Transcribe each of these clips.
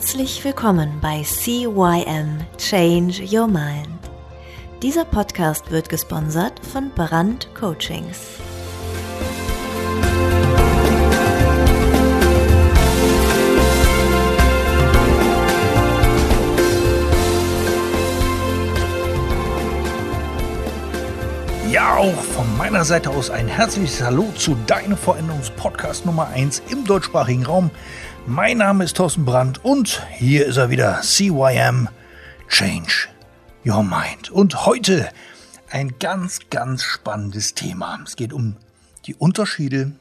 Herzlich willkommen bei CYM Change Your Mind. Dieser Podcast wird gesponsert von Brand Coachings. Ja, auch von meiner Seite aus ein herzliches Hallo zu deinem Veränderungspodcast Nummer 1 im deutschsprachigen Raum. Mein Name ist Thorsten Brandt und hier ist er wieder, CYM Change Your Mind. Und heute ein ganz, ganz spannendes Thema. Es geht um die Unterschiede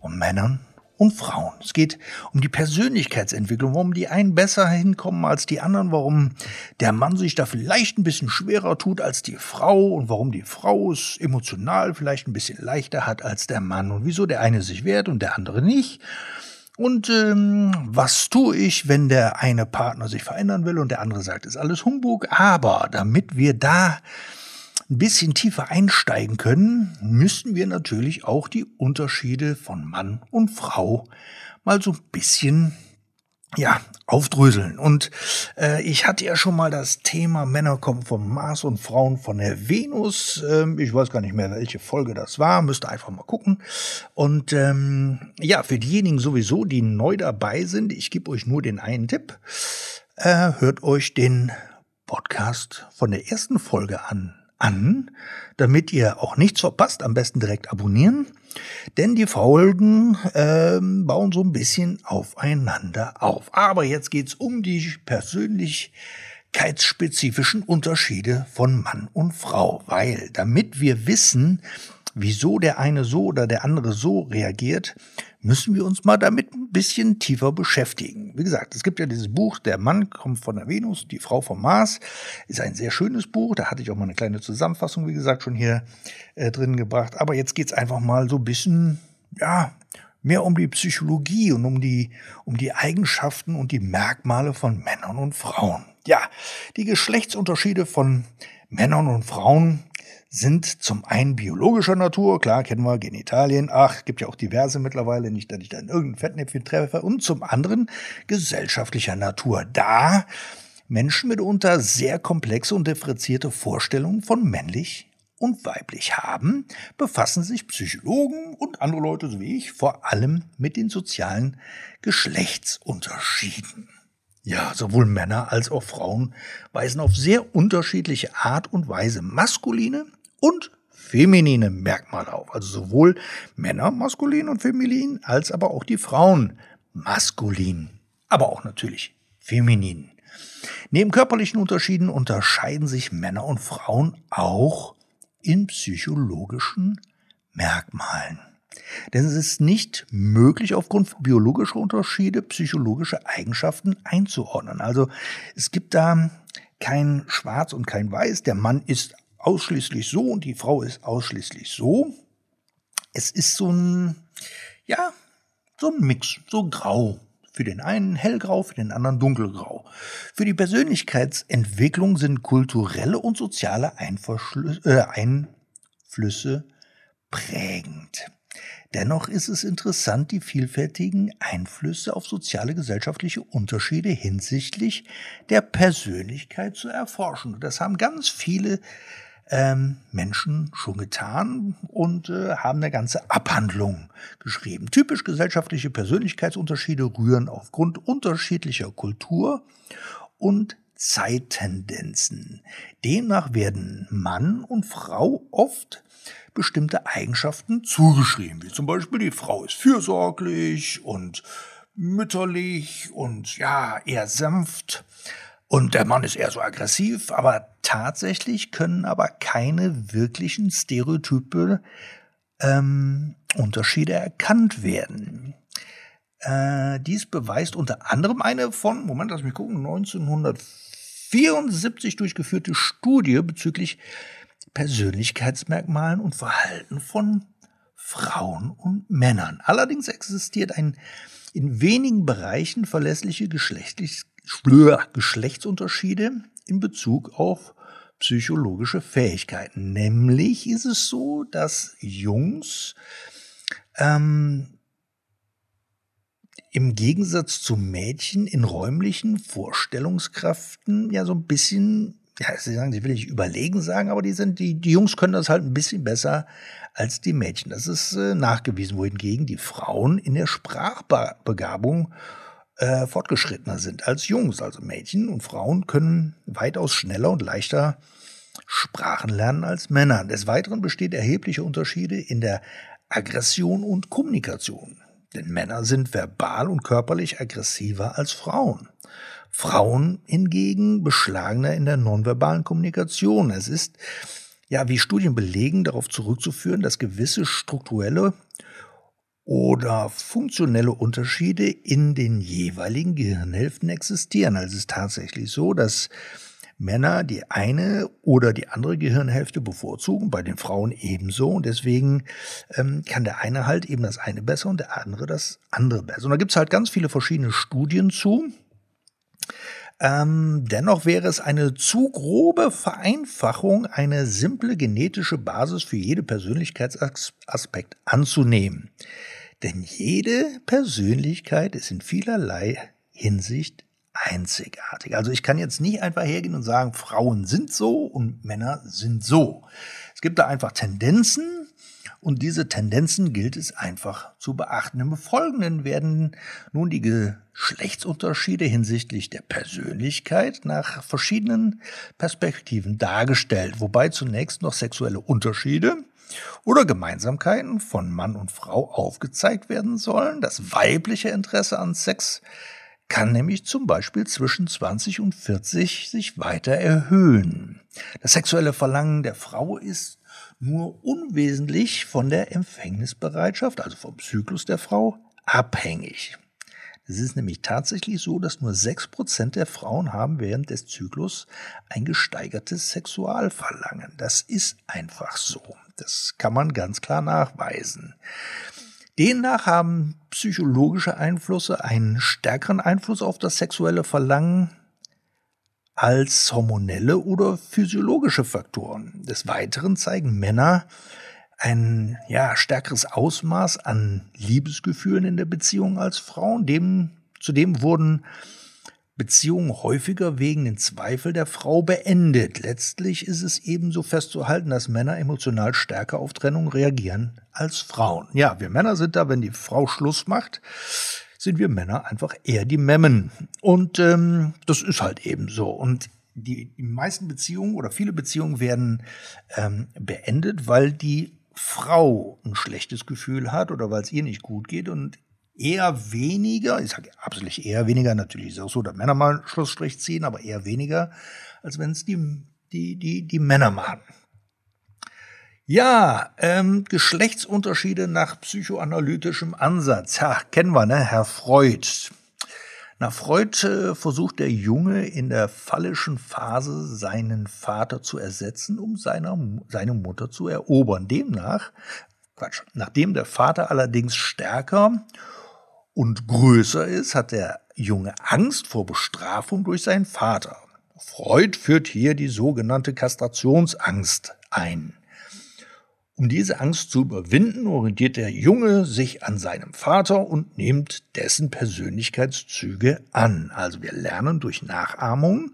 von Männern und Frauen. Es geht um die Persönlichkeitsentwicklung, warum die einen besser hinkommen als die anderen, warum der Mann sich da vielleicht ein bisschen schwerer tut als die Frau und warum die Frau es emotional vielleicht ein bisschen leichter hat als der Mann und wieso der eine sich wehrt und der andere nicht. Und ähm, was tue ich, wenn der eine Partner sich verändern will und der andere sagt, ist alles Humbug? Aber damit wir da ein bisschen tiefer einsteigen können, müssen wir natürlich auch die Unterschiede von Mann und Frau mal so ein bisschen ja, aufdröseln. Und äh, ich hatte ja schon mal das Thema Männer kommen vom Mars und Frauen von der Venus. Ähm, ich weiß gar nicht mehr, welche Folge das war. Müsste einfach mal gucken. Und ähm, ja, für diejenigen sowieso, die neu dabei sind, ich gebe euch nur den einen Tipp. Äh, hört euch den Podcast von der ersten Folge an an, damit ihr auch nichts verpasst. Am besten direkt abonnieren, denn die Folgen ähm, bauen so ein bisschen aufeinander auf. Aber jetzt geht's um die persönlichkeitsspezifischen Unterschiede von Mann und Frau, weil damit wir wissen, wieso der eine so oder der andere so reagiert, müssen wir uns mal damit ein bisschen tiefer beschäftigen. Wie gesagt, es gibt ja dieses Buch, der Mann kommt von der Venus, die Frau vom Mars, ist ein sehr schönes Buch. Da hatte ich auch mal eine kleine Zusammenfassung, wie gesagt, schon hier äh, drin gebracht. Aber jetzt geht's einfach mal so ein bisschen, ja, mehr um die Psychologie und um die, um die Eigenschaften und die Merkmale von Männern und Frauen. Ja, die Geschlechtsunterschiede von Männern und Frauen sind zum einen biologischer Natur, klar kennen wir Genitalien, ach, gibt ja auch diverse mittlerweile, nicht, dass ich da in irgendein Fettnäpfchen treffe, und zum anderen gesellschaftlicher Natur, da Menschen mitunter sehr komplexe und differenzierte Vorstellungen von männlich und weiblich haben, befassen sich Psychologen und andere Leute so wie ich vor allem mit den sozialen Geschlechtsunterschieden. Ja, sowohl Männer als auch Frauen weisen auf sehr unterschiedliche Art und Weise maskuline und feminine Merkmale auf. Also sowohl Männer maskulin und feminin, als aber auch die Frauen maskulin, aber auch natürlich feminin. Neben körperlichen Unterschieden unterscheiden sich Männer und Frauen auch in psychologischen Merkmalen. Denn es ist nicht möglich, aufgrund biologischer Unterschiede psychologische Eigenschaften einzuordnen. Also es gibt da kein Schwarz und kein Weiß. Der Mann ist ausschließlich so und die Frau ist ausschließlich so. Es ist so ein, ja, so ein Mix, so grau. Für den einen hellgrau, für den anderen dunkelgrau. Für die Persönlichkeitsentwicklung sind kulturelle und soziale äh, Einflüsse prägend. Dennoch ist es interessant, die vielfältigen Einflüsse auf soziale gesellschaftliche Unterschiede hinsichtlich der Persönlichkeit zu erforschen. Das haben ganz viele ähm, Menschen schon getan und äh, haben eine ganze Abhandlung geschrieben. Typisch gesellschaftliche Persönlichkeitsunterschiede rühren aufgrund unterschiedlicher Kultur und Zeittendenzen. Demnach werden Mann und Frau oft bestimmte Eigenschaften zugeschrieben, wie zum Beispiel die Frau ist fürsorglich und mütterlich und ja, eher sanft und der Mann ist eher so aggressiv, aber tatsächlich können aber keine wirklichen Stereotype ähm, Unterschiede erkannt werden. Äh, dies beweist unter anderem eine von, Moment, lass mich gucken, 1974 durchgeführte Studie bezüglich Persönlichkeitsmerkmalen und Verhalten von Frauen und Männern. Allerdings existiert ein in wenigen Bereichen verlässliche Geschlechtsunterschiede in Bezug auf psychologische Fähigkeiten. Nämlich ist es so, dass Jungs ähm, im Gegensatz zu Mädchen in räumlichen Vorstellungskraften ja so ein bisschen, ja, sie sagen, sie will ich überlegen sagen, aber die sind, die, die Jungs können das halt ein bisschen besser als die Mädchen. Das ist äh, nachgewiesen, wohingegen die Frauen in der Sprachbegabung äh, fortgeschrittener sind als Jungs. Also Mädchen und Frauen können weitaus schneller und leichter Sprachen lernen als Männer. Des Weiteren besteht erhebliche Unterschiede in der Aggression und Kommunikation. Denn Männer sind verbal und körperlich aggressiver als Frauen. Frauen hingegen beschlagener in der nonverbalen Kommunikation. Es ist, ja, wie Studien belegen, darauf zurückzuführen, dass gewisse strukturelle oder funktionelle Unterschiede in den jeweiligen Gehirnhälften existieren. Also es ist tatsächlich so, dass Männer die eine oder die andere Gehirnhälfte bevorzugen, bei den Frauen ebenso. Und deswegen ähm, kann der eine halt eben das eine besser und der andere das andere besser. Und da gibt's halt ganz viele verschiedene Studien zu. Ähm, dennoch wäre es eine zu grobe Vereinfachung, eine simple genetische Basis für jede Persönlichkeitsaspekt anzunehmen. Denn jede Persönlichkeit ist in vielerlei Hinsicht einzigartig. Also ich kann jetzt nicht einfach hergehen und sagen, Frauen sind so und Männer sind so. Es gibt da einfach Tendenzen und diese Tendenzen gilt es einfach zu beachten. Im Folgenden werden nun die Geschlechtsunterschiede hinsichtlich der Persönlichkeit nach verschiedenen Perspektiven dargestellt, wobei zunächst noch sexuelle Unterschiede oder Gemeinsamkeiten von Mann und Frau aufgezeigt werden sollen. Das weibliche Interesse an Sex kann nämlich zum Beispiel zwischen 20 und 40 sich weiter erhöhen. Das sexuelle Verlangen der Frau ist nur unwesentlich von der Empfängnisbereitschaft, also vom Zyklus der Frau, abhängig. Es ist nämlich tatsächlich so, dass nur sechs Prozent der Frauen haben während des Zyklus ein gesteigertes Sexualverlangen. Das ist einfach so. Das kann man ganz klar nachweisen. Demnach haben psychologische Einflüsse einen stärkeren Einfluss auf das sexuelle Verlangen als hormonelle oder physiologische Faktoren. Des Weiteren zeigen Männer ein ja, stärkeres Ausmaß an Liebesgefühlen in der Beziehung als Frauen. Dem, zudem wurden Beziehungen häufiger wegen den Zweifel der Frau beendet. Letztlich ist es ebenso festzuhalten, dass Männer emotional stärker auf Trennung reagieren als Frauen. Ja, wir Männer sind da, wenn die Frau Schluss macht, sind wir Männer einfach eher die Memmen. Und ähm, das ist halt eben so. Und die, die meisten Beziehungen oder viele Beziehungen werden ähm, beendet, weil die Frau ein schlechtes Gefühl hat oder weil es ihr nicht gut geht und eher weniger, ich sage absolut eher weniger, natürlich ist es auch so, dass Männer mal einen Schlussstrich ziehen, aber eher weniger, als wenn es die, die, die, die Männer machen. Ja, ähm, Geschlechtsunterschiede nach psychoanalytischem Ansatz. Ja, kennen wir, ne? Herr Freud. Nach Freud äh, versucht der Junge in der phallischen Phase seinen Vater zu ersetzen, um seiner, seine Mutter zu erobern. Demnach, Quatsch, nachdem der Vater allerdings stärker und größer ist, hat der Junge Angst vor Bestrafung durch seinen Vater. Freud führt hier die sogenannte Kastrationsangst ein. Um diese Angst zu überwinden, orientiert der Junge sich an seinem Vater und nimmt dessen Persönlichkeitszüge an. Also wir lernen durch Nachahmung.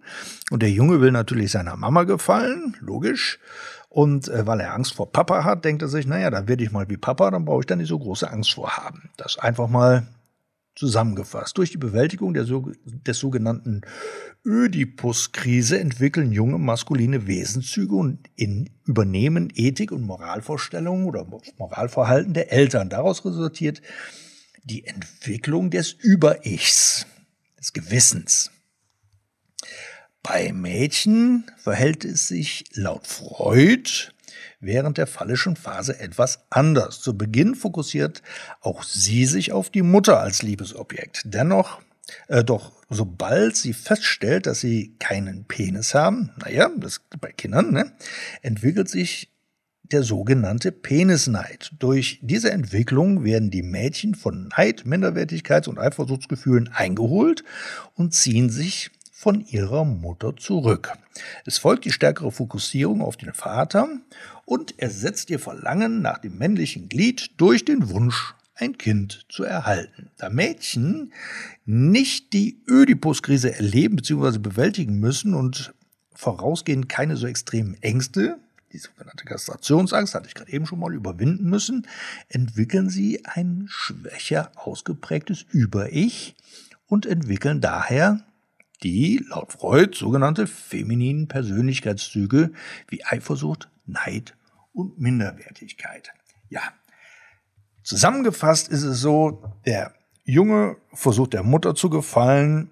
Und der Junge will natürlich seiner Mama gefallen, logisch. Und äh, weil er Angst vor Papa hat, denkt er sich, naja, dann werde ich mal wie Papa, dann brauche ich dann nicht so große Angst vor haben. Das einfach mal Zusammengefasst, durch die Bewältigung der, des sogenannten Ödipus-Krise entwickeln junge maskuline Wesenszüge und in, übernehmen Ethik- und Moralvorstellungen oder Moralverhalten der Eltern. Daraus resultiert die Entwicklung des Über-Ichs, des Gewissens. Bei Mädchen verhält es sich laut Freud während der phallischen Phase etwas anders. Zu Beginn fokussiert auch sie sich auf die Mutter als Liebesobjekt. Dennoch, äh, doch sobald sie feststellt, dass sie keinen Penis haben, naja, das bei Kindern, ne, entwickelt sich der sogenannte Penisneid. Durch diese Entwicklung werden die Mädchen von Neid, Minderwertigkeits- und Eifersuchtsgefühlen eingeholt und ziehen sich von ihrer Mutter zurück. Es folgt die stärkere Fokussierung auf den Vater und ersetzt ihr Verlangen nach dem männlichen Glied durch den Wunsch, ein Kind zu erhalten. Da Mädchen nicht die Ödipus-Krise erleben bzw. bewältigen müssen und vorausgehend keine so extremen Ängste, die sogenannte Kastrationsangst, hatte ich gerade eben schon mal überwinden müssen, entwickeln sie ein schwächer ausgeprägtes Über-Ich und entwickeln daher die laut Freud sogenannte femininen Persönlichkeitszüge wie Eifersucht, Neid und Minderwertigkeit. Ja, zusammengefasst ist es so, der Junge versucht der Mutter zu gefallen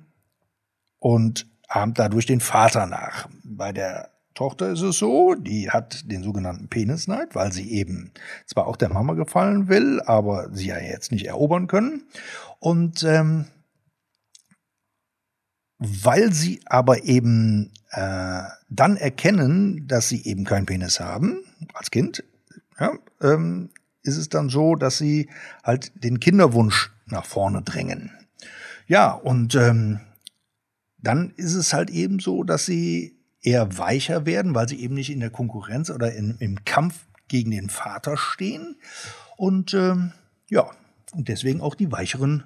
und ahmt dadurch den Vater nach. Bei der Tochter ist es so, die hat den sogenannten Penisneid, weil sie eben zwar auch der Mama gefallen will, aber sie ja jetzt nicht erobern können. Und ähm, weil sie aber eben äh, dann erkennen, dass sie eben keinen Penis haben als Kind, ja, ähm, ist es dann so, dass sie halt den Kinderwunsch nach vorne drängen. Ja, und ähm, dann ist es halt eben so, dass sie eher weicher werden, weil sie eben nicht in der Konkurrenz oder in, im Kampf gegen den Vater stehen. Und ähm, ja, und deswegen auch die weicheren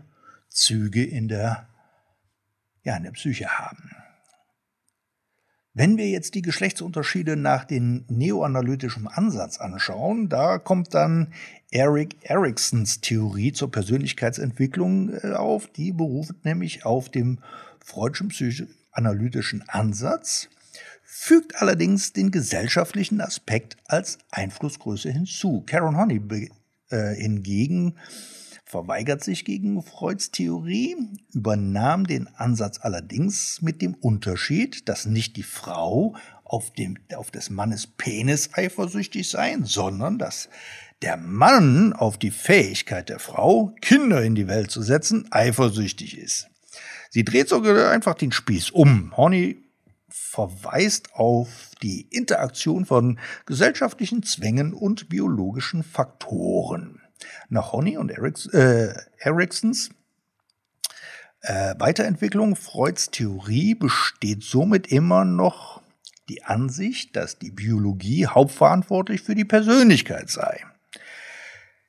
Züge in der, ja, in der Psyche haben. Wenn wir jetzt die Geschlechtsunterschiede nach dem neoanalytischen Ansatz anschauen, da kommt dann Eric Ericksons Theorie zur Persönlichkeitsentwicklung äh, auf. Die beruft nämlich auf dem freudschen psychoanalytischen Ansatz fügt allerdings den gesellschaftlichen Aspekt als Einflussgröße hinzu. Karen Honey äh, hingegen verweigert sich gegen Freuds Theorie, übernahm den Ansatz allerdings mit dem Unterschied, dass nicht die Frau auf, dem, auf des Mannes Penis eifersüchtig sei, sondern dass der Mann auf die Fähigkeit der Frau, Kinder in die Welt zu setzen, eifersüchtig ist. Sie dreht sogar einfach den Spieß um. Horny verweist auf die Interaktion von gesellschaftlichen Zwängen und biologischen Faktoren. Nach Honey und Eriks, äh, Eriksons äh, Weiterentwicklung Freuds Theorie besteht somit immer noch die Ansicht, dass die Biologie hauptverantwortlich für die Persönlichkeit sei.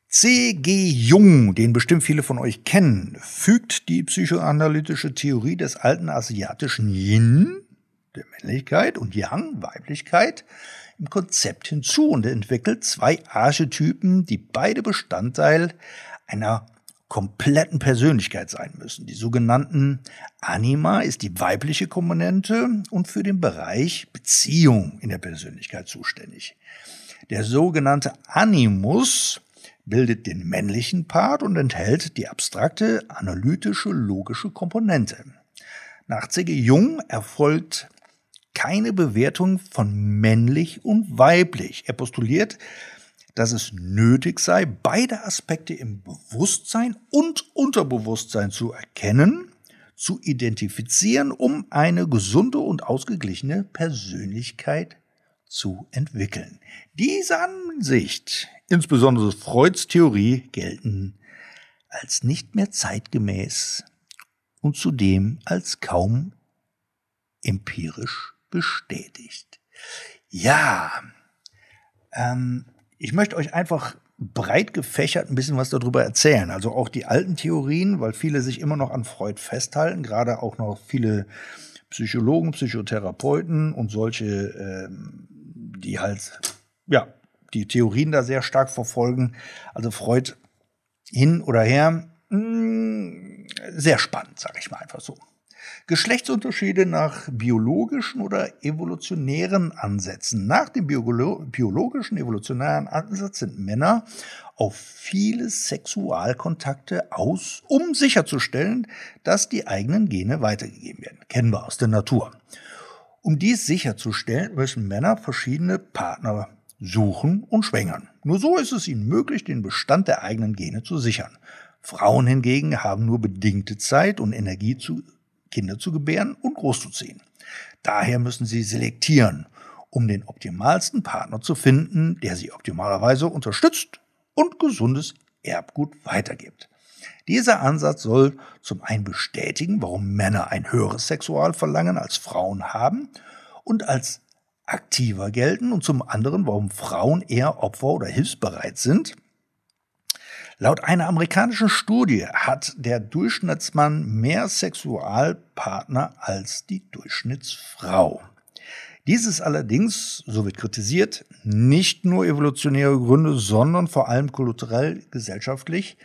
C.G. Jung, den bestimmt viele von euch kennen, fügt die psychoanalytische Theorie des alten asiatischen Yin der Männlichkeit und Yang, Weiblichkeit, im Konzept hinzu und entwickelt zwei Archetypen, die beide Bestandteil einer kompletten Persönlichkeit sein müssen. Die sogenannten Anima ist die weibliche Komponente und für den Bereich Beziehung in der Persönlichkeit zuständig. Der sogenannte Animus bildet den männlichen Part und enthält die abstrakte, analytische, logische Komponente. Nach C.G. Jung erfolgt keine Bewertung von männlich und weiblich. Er postuliert, dass es nötig sei, beide Aspekte im Bewusstsein und Unterbewusstsein zu erkennen, zu identifizieren, um eine gesunde und ausgeglichene Persönlichkeit zu entwickeln. Diese Ansicht, insbesondere Freuds Theorie, gelten als nicht mehr zeitgemäß und zudem als kaum empirisch bestätigt. Ja, ähm, ich möchte euch einfach breit gefächert ein bisschen was darüber erzählen. Also auch die alten Theorien, weil viele sich immer noch an Freud festhalten, gerade auch noch viele Psychologen, Psychotherapeuten und solche, ähm, die halt, ja, die Theorien da sehr stark verfolgen. Also Freud hin oder her, mh, hm, sehr spannend, sage ich mal einfach so. Geschlechtsunterschiede nach biologischen oder evolutionären Ansätzen. Nach dem biologischen evolutionären Ansatz sind Männer auf viele Sexualkontakte aus, um sicherzustellen, dass die eigenen Gene weitergegeben werden. Kennen wir aus der Natur. Um dies sicherzustellen, müssen Männer verschiedene Partner suchen und schwängern. Nur so ist es ihnen möglich, den Bestand der eigenen Gene zu sichern. Frauen hingegen haben nur bedingte Zeit und Energie zu Kinder zu gebären und großzuziehen. Daher müssen sie selektieren, um den optimalsten Partner zu finden, der sie optimalerweise unterstützt und gesundes Erbgut weitergibt. Dieser Ansatz soll zum einen bestätigen, warum Männer ein höheres Sexualverlangen als Frauen haben und als aktiver gelten und zum anderen, warum Frauen eher Opfer oder hilfsbereit sind. Laut einer amerikanischen Studie hat der Durchschnittsmann mehr Sexualpartner als die Durchschnittsfrau. Dieses allerdings, so wird kritisiert, nicht nur evolutionäre Gründe, sondern vor allem kulturell, gesellschaftlich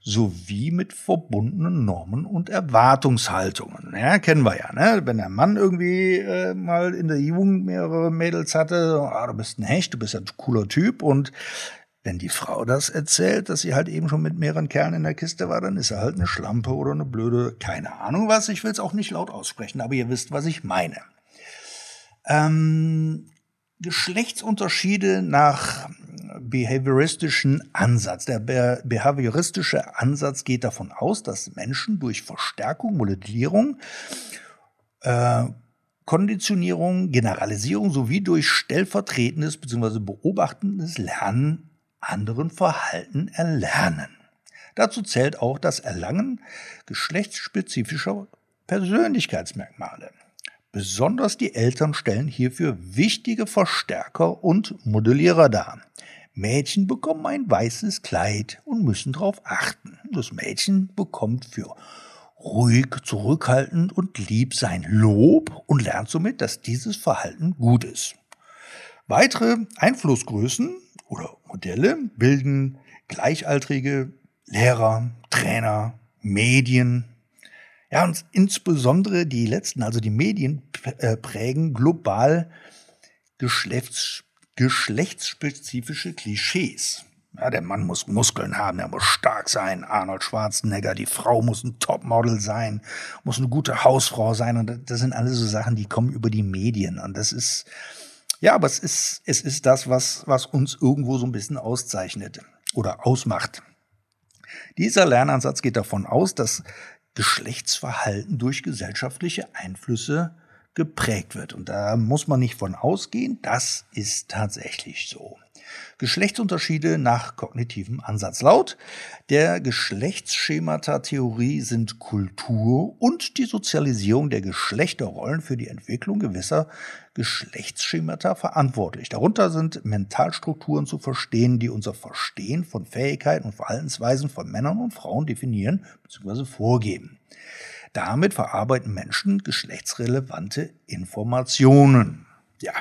sowie mit verbundenen Normen und Erwartungshaltungen. Ja, kennen wir ja, ne? Wenn der Mann irgendwie äh, mal in der Jugend mehrere Mädels hatte, ah, du bist ein Hecht, du bist ein cooler Typ und wenn die Frau das erzählt, dass sie halt eben schon mit mehreren Kerlen in der Kiste war, dann ist er halt eine Schlampe oder eine blöde, keine Ahnung was. Ich will es auch nicht laut aussprechen, aber ihr wisst, was ich meine. Ähm, Geschlechtsunterschiede nach behavioristischen Ansatz. Der behavioristische Ansatz geht davon aus, dass Menschen durch Verstärkung, Modellierung, äh, Konditionierung, Generalisierung sowie durch stellvertretendes bzw. beobachtendes Lernen anderen Verhalten erlernen. Dazu zählt auch das Erlangen geschlechtsspezifischer Persönlichkeitsmerkmale. Besonders die Eltern stellen hierfür wichtige Verstärker und Modellierer dar. Mädchen bekommen ein weißes Kleid und müssen darauf achten. Das Mädchen bekommt für ruhig, zurückhaltend und lieb sein Lob und lernt somit, dass dieses Verhalten gut ist. Weitere Einflussgrößen oder Modelle bilden gleichaltrige Lehrer, Trainer, Medien. Ja, und insbesondere die letzten, also die Medien, äh, prägen global Geschlechts geschlechtsspezifische Klischees. Ja, der Mann muss Muskeln haben, er muss stark sein, Arnold Schwarzenegger, die Frau muss ein Topmodel sein, muss eine gute Hausfrau sein und das sind alles so Sachen, die kommen über die Medien und das ist, ja, aber es ist, es ist das, was, was uns irgendwo so ein bisschen auszeichnet oder ausmacht. Dieser Lernansatz geht davon aus, dass Geschlechtsverhalten durch gesellschaftliche Einflüsse geprägt wird. Und da muss man nicht von ausgehen, das ist tatsächlich so. Geschlechtsunterschiede nach kognitivem Ansatz. Laut der Geschlechtsschemata-Theorie sind Kultur und die Sozialisierung der Geschlechterrollen für die Entwicklung gewisser Geschlechtsschemata verantwortlich. Darunter sind Mentalstrukturen zu verstehen, die unser Verstehen von Fähigkeiten und Verhaltensweisen von Männern und Frauen definieren bzw. vorgeben. Damit verarbeiten Menschen geschlechtsrelevante Informationen. Ja,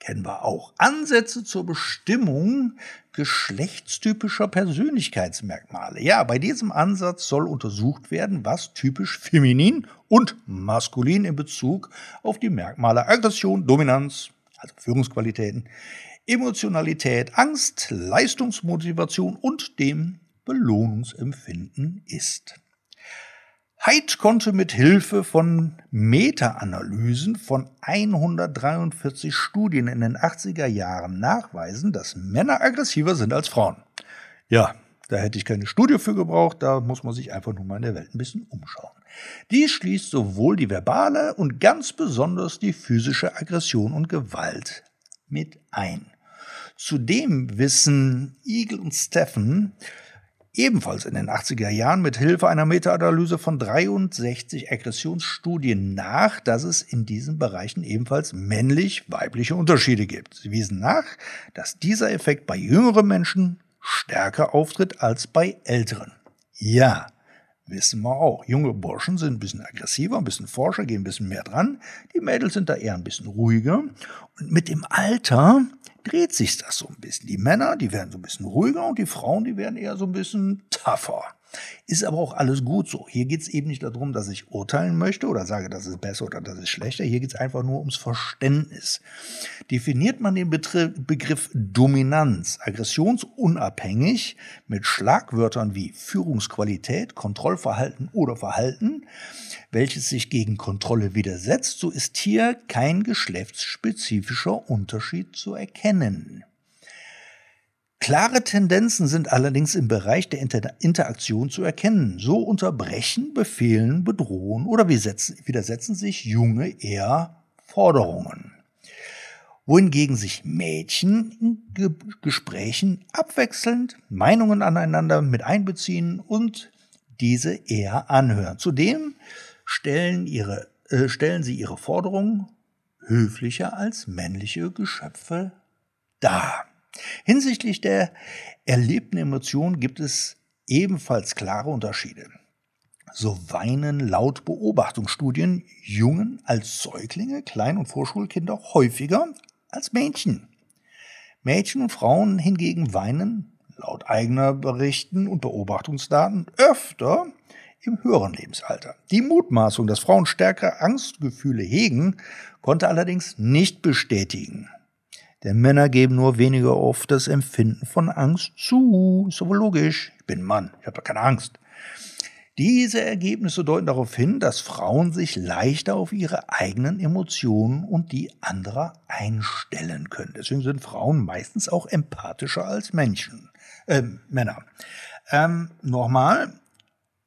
kennen wir auch. Ansätze zur Bestimmung geschlechtstypischer Persönlichkeitsmerkmale. Ja, bei diesem Ansatz soll untersucht werden, was typisch feminin und maskulin in Bezug auf die Merkmale Aggression, Dominanz, also Führungsqualitäten, Emotionalität, Angst, Leistungsmotivation und dem Belohnungsempfinden ist. Haidt konnte mit Hilfe von Meta-Analysen von 143 Studien in den 80er Jahren nachweisen, dass Männer aggressiver sind als Frauen. Ja, da hätte ich keine Studie für gebraucht, da muss man sich einfach nur mal in der Welt ein bisschen umschauen. Dies schließt sowohl die verbale und ganz besonders die physische Aggression und Gewalt mit ein. Zudem wissen Eagle und Steffen, ebenfalls in den 80er Jahren mit Hilfe einer Meta-Analyse von 63 Aggressionsstudien nach, dass es in diesen Bereichen ebenfalls männlich-weibliche Unterschiede gibt. Sie wiesen nach, dass dieser Effekt bei jüngeren Menschen stärker auftritt als bei älteren. Ja, wissen wir auch. Junge Burschen sind ein bisschen aggressiver, ein bisschen forscher, gehen ein bisschen mehr dran. Die Mädels sind da eher ein bisschen ruhiger. Und mit dem Alter dreht sich das so ein bisschen. Die Männer, die werden so ein bisschen ruhiger und die Frauen, die werden eher so ein bisschen tougher. Ist aber auch alles gut so. Hier geht es eben nicht darum, dass ich urteilen möchte oder sage, das ist besser oder das ist schlechter. Hier geht es einfach nur ums Verständnis. Definiert man den Begriff Dominanz aggressionsunabhängig mit Schlagwörtern wie Führungsqualität, Kontrollverhalten oder Verhalten, welches sich gegen Kontrolle widersetzt, so ist hier kein geschlechtsspezifischer Unterschied zu erkennen. Klare Tendenzen sind allerdings im Bereich der Inter Interaktion zu erkennen. So unterbrechen, befehlen, bedrohen oder widersetzen sich Junge eher Forderungen. Wohingegen sich Mädchen in Ge Gesprächen abwechselnd Meinungen aneinander mit einbeziehen und diese eher anhören. Zudem stellen, ihre, äh, stellen sie ihre Forderungen höflicher als männliche Geschöpfe dar. Hinsichtlich der erlebten Emotionen gibt es ebenfalls klare Unterschiede. So weinen laut Beobachtungsstudien Jungen als Säuglinge, Klein- und Vorschulkinder häufiger als Mädchen. Mädchen und Frauen hingegen weinen laut eigener Berichten und Beobachtungsdaten öfter im höheren Lebensalter. Die Mutmaßung, dass Frauen stärkere Angstgefühle hegen, konnte allerdings nicht bestätigen. Denn Männer geben nur weniger oft das Empfinden von Angst zu. Ist aber logisch. Ich bin Mann, ich habe doch keine Angst. Diese Ergebnisse deuten darauf hin, dass Frauen sich leichter auf ihre eigenen Emotionen und die anderer einstellen können. Deswegen sind Frauen meistens auch empathischer als Menschen, äh, Männer. Ähm, nochmal,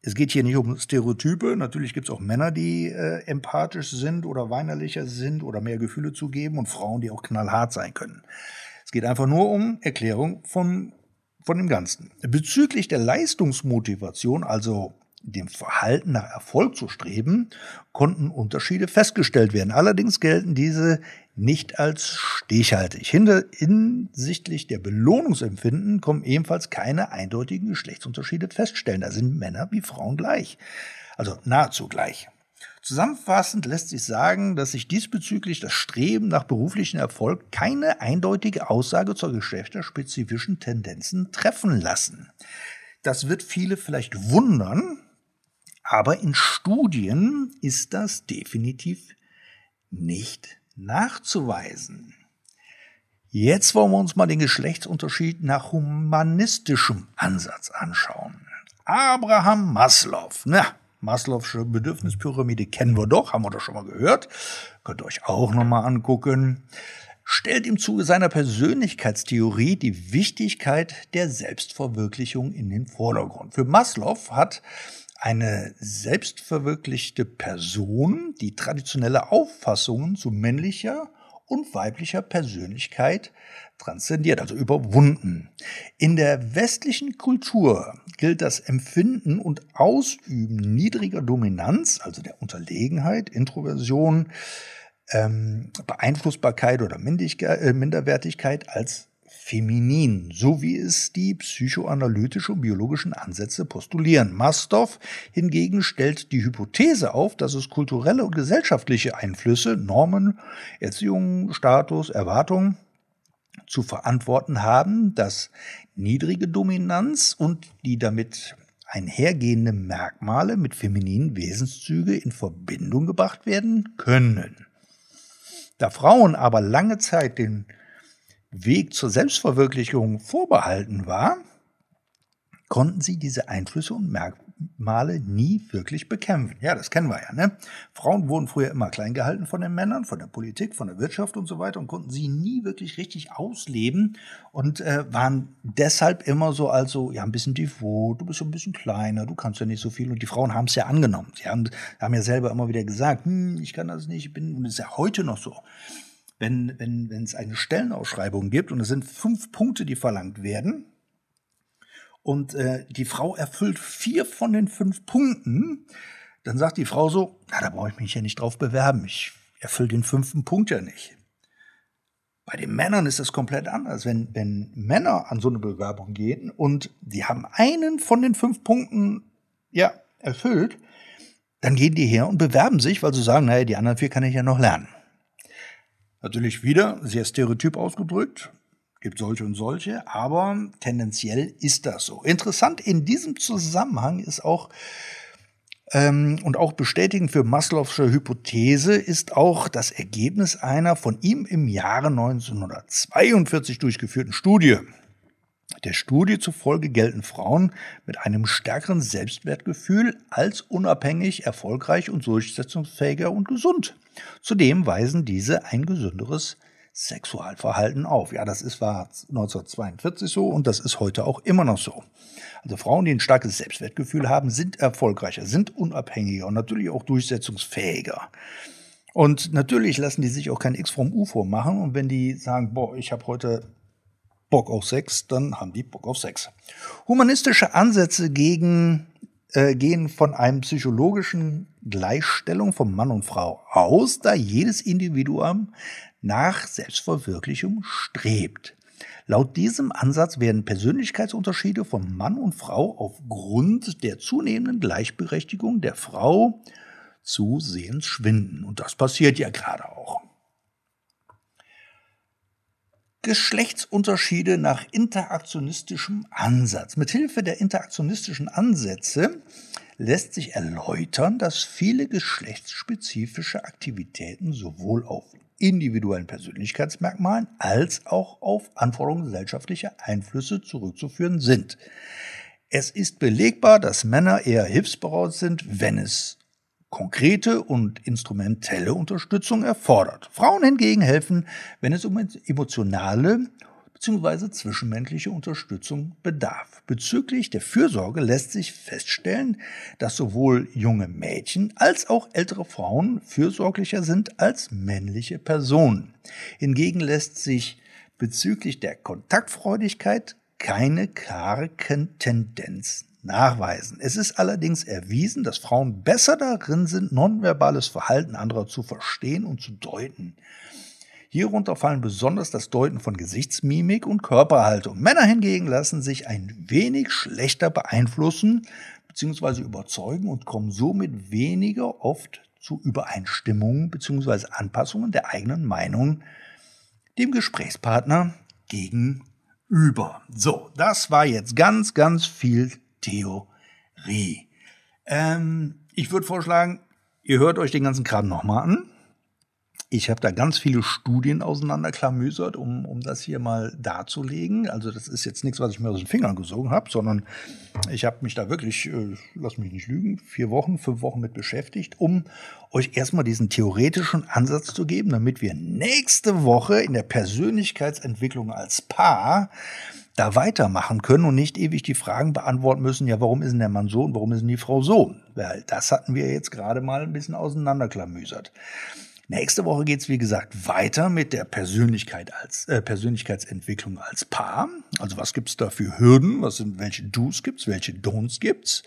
es geht hier nicht um Stereotype. Natürlich gibt es auch Männer, die äh, empathisch sind oder weinerlicher sind oder mehr Gefühle zugeben und Frauen, die auch knallhart sein können. Es geht einfach nur um Erklärung von, von dem Ganzen. Bezüglich der Leistungsmotivation, also dem Verhalten nach Erfolg zu streben, konnten Unterschiede festgestellt werden. Allerdings gelten diese nicht als stichhaltig. Hinsichtlich der Belohnungsempfinden kommen ebenfalls keine eindeutigen Geschlechtsunterschiede feststellen. Da sind Männer wie Frauen gleich. Also nahezu gleich. Zusammenfassend lässt sich sagen, dass sich diesbezüglich das Streben nach beruflichen Erfolg keine eindeutige Aussage zur geschlechterspezifischen Tendenzen treffen lassen. Das wird viele vielleicht wundern, aber in Studien ist das definitiv nicht nachzuweisen. Jetzt wollen wir uns mal den Geschlechtsunterschied nach humanistischem Ansatz anschauen. Abraham Maslow, na, Maslow'sche Bedürfnispyramide kennen wir doch, haben wir doch schon mal gehört. Könnt ihr euch auch nochmal angucken. Stellt im Zuge seiner Persönlichkeitstheorie die Wichtigkeit der Selbstverwirklichung in den Vordergrund. Für Maslow hat eine selbstverwirklichte Person, die traditionelle Auffassungen zu männlicher und weiblicher Persönlichkeit transzendiert, also überwunden. In der westlichen Kultur gilt das Empfinden und Ausüben niedriger Dominanz, also der Unterlegenheit, Introversion, ähm, Beeinflussbarkeit oder äh, Minderwertigkeit als feminin, so wie es die psychoanalytische und biologischen Ansätze postulieren. Mastow hingegen stellt die Hypothese auf, dass es kulturelle und gesellschaftliche Einflüsse, Normen, Erziehung, Status, Erwartungen zu verantworten haben, dass niedrige Dominanz und die damit einhergehende Merkmale mit femininen Wesenszüge in Verbindung gebracht werden können. Da Frauen aber lange Zeit den Weg zur Selbstverwirklichung vorbehalten war, konnten sie diese Einflüsse und Merkmale nie wirklich bekämpfen. Ja, das kennen wir ja. Ne? Frauen wurden früher immer klein gehalten von den Männern, von der Politik, von der Wirtschaft und so weiter und konnten sie nie wirklich richtig ausleben und äh, waren deshalb immer so also ja ein bisschen devot, du bist so ein bisschen kleiner, du kannst ja nicht so viel und die Frauen haben es ja angenommen. Sie haben, haben ja selber immer wieder gesagt, hm, ich kann das nicht, ich bin und das ist ja heute noch so wenn, wenn, wenn es eine Stellenausschreibung gibt und es sind fünf Punkte, die verlangt werden, und äh, die Frau erfüllt vier von den fünf Punkten, dann sagt die Frau so, na, da brauche ich mich ja nicht drauf bewerben, ich erfülle den fünften Punkt ja nicht. Bei den Männern ist das komplett anders. Wenn, wenn Männer an so eine Bewerbung gehen und die haben einen von den fünf Punkten ja erfüllt, dann gehen die her und bewerben sich, weil sie sagen, naja, die anderen vier kann ich ja noch lernen. Natürlich wieder sehr stereotyp ausgedrückt, gibt solche und solche, aber tendenziell ist das so. Interessant in diesem Zusammenhang ist auch ähm, und auch bestätigend für Maslow'sche Hypothese ist auch das Ergebnis einer von ihm im Jahre 1942 durchgeführten Studie. Der Studie zufolge gelten Frauen mit einem stärkeren Selbstwertgefühl als unabhängig, erfolgreich und durchsetzungsfähiger und gesund. Zudem weisen diese ein gesünderes Sexualverhalten auf. Ja, das ist, war 1942 so und das ist heute auch immer noch so. Also Frauen, die ein starkes Selbstwertgefühl haben, sind erfolgreicher, sind unabhängiger und natürlich auch durchsetzungsfähiger. Und natürlich lassen die sich auch kein X vom U vormachen. Und wenn die sagen, boah, ich habe heute Bock auf Sex, dann haben die Bock auf Sex. Humanistische Ansätze gegen äh, gehen von einem psychologischen Gleichstellung von Mann und Frau aus, da jedes Individuum nach Selbstverwirklichung strebt. Laut diesem Ansatz werden Persönlichkeitsunterschiede von Mann und Frau aufgrund der zunehmenden Gleichberechtigung der Frau zusehends schwinden. Und das passiert ja gerade auch. Geschlechtsunterschiede nach interaktionistischem Ansatz. Mithilfe der interaktionistischen Ansätze lässt sich erläutern, dass viele geschlechtsspezifische Aktivitäten sowohl auf individuellen Persönlichkeitsmerkmalen als auch auf Anforderungen gesellschaftlicher Einflüsse zurückzuführen sind. Es ist belegbar, dass Männer eher hilfsbereit sind, wenn es konkrete und instrumentelle Unterstützung erfordert. Frauen hingegen helfen, wenn es um emotionale bzw. zwischenmenschliche Unterstützung bedarf. Bezüglich der Fürsorge lässt sich feststellen, dass sowohl junge Mädchen als auch ältere Frauen fürsorglicher sind als männliche Personen. Hingegen lässt sich bezüglich der Kontaktfreudigkeit keine klare Tendenz nachweisen. Es ist allerdings erwiesen, dass Frauen besser darin sind, nonverbales Verhalten anderer zu verstehen und zu deuten. Hierunter fallen besonders das Deuten von Gesichtsmimik und Körperhaltung. Männer hingegen lassen sich ein wenig schlechter beeinflussen bzw. überzeugen und kommen somit weniger oft zu Übereinstimmungen bzw. Anpassungen der eigenen Meinung dem Gesprächspartner gegenüber. So, das war jetzt ganz, ganz viel Theorie. Ähm, ich würde vorschlagen, ihr hört euch den ganzen Kram nochmal an. Ich habe da ganz viele Studien auseinanderklamüsert, um, um das hier mal darzulegen. Also das ist jetzt nichts, was ich mir aus den Fingern gesogen habe, sondern ich habe mich da wirklich, äh, lass mich nicht lügen, vier Wochen, fünf Wochen mit beschäftigt, um euch erstmal diesen theoretischen Ansatz zu geben, damit wir nächste Woche in der Persönlichkeitsentwicklung als Paar da weitermachen können und nicht ewig die Fragen beantworten müssen, ja, warum ist denn der Mann so und warum ist denn die Frau so? Weil das hatten wir jetzt gerade mal ein bisschen auseinanderklamüsert. Nächste Woche geht's wie gesagt, weiter mit der Persönlichkeit als, äh, Persönlichkeitsentwicklung als Paar. Also was gibt's da für Hürden? Was sind, welche Do's gibt's? Welche Don'ts gibt's?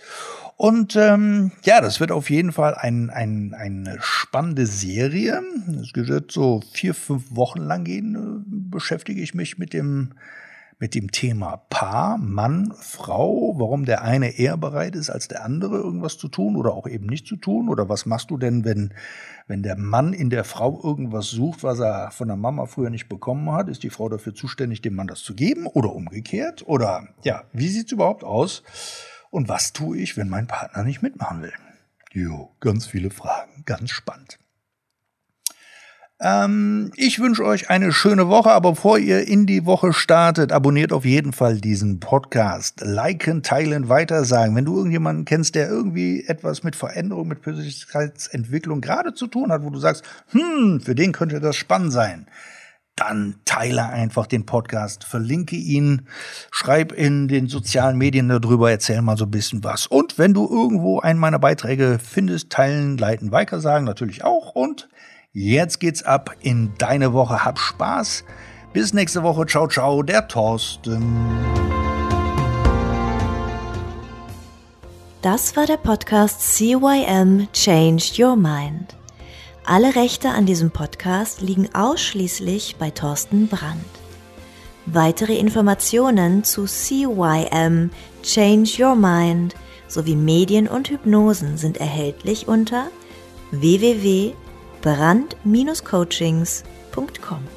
Und ähm, ja, das wird auf jeden Fall ein, ein, eine spannende Serie. Es wird so vier, fünf Wochen lang gehen, äh, beschäftige ich mich mit dem mit dem Thema Paar, Mann, Frau, warum der eine eher bereit ist als der andere, irgendwas zu tun oder auch eben nicht zu tun? Oder was machst du denn, wenn, wenn der Mann in der Frau irgendwas sucht, was er von der Mama früher nicht bekommen hat? Ist die Frau dafür zuständig, dem Mann das zu geben oder umgekehrt? Oder ja, wie sieht's überhaupt aus? Und was tue ich, wenn mein Partner nicht mitmachen will? Jo, ganz viele Fragen, ganz spannend. Ähm, ich wünsche euch eine schöne Woche, aber bevor ihr in die Woche startet, abonniert auf jeden Fall diesen Podcast. Liken, teilen, weitersagen. Wenn du irgendjemanden kennst, der irgendwie etwas mit Veränderung, mit Persönlichkeitsentwicklung gerade zu tun hat, wo du sagst, hm, für den könnte das spannend sein, dann teile einfach den Podcast, verlinke ihn, schreib in den sozialen Medien darüber, erzähl mal so ein bisschen was. Und wenn du irgendwo einen meiner Beiträge findest, teilen, leiten, weitersagen natürlich auch und Jetzt geht's ab in deine Woche. Hab Spaß. Bis nächste Woche. Ciao, ciao, der Thorsten. Das war der Podcast CYM Changed Your Mind. Alle Rechte an diesem Podcast liegen ausschließlich bei Thorsten Brandt. Weitere Informationen zu CYM Change Your Mind sowie Medien und Hypnosen sind erhältlich unter www.brand-coachings.com.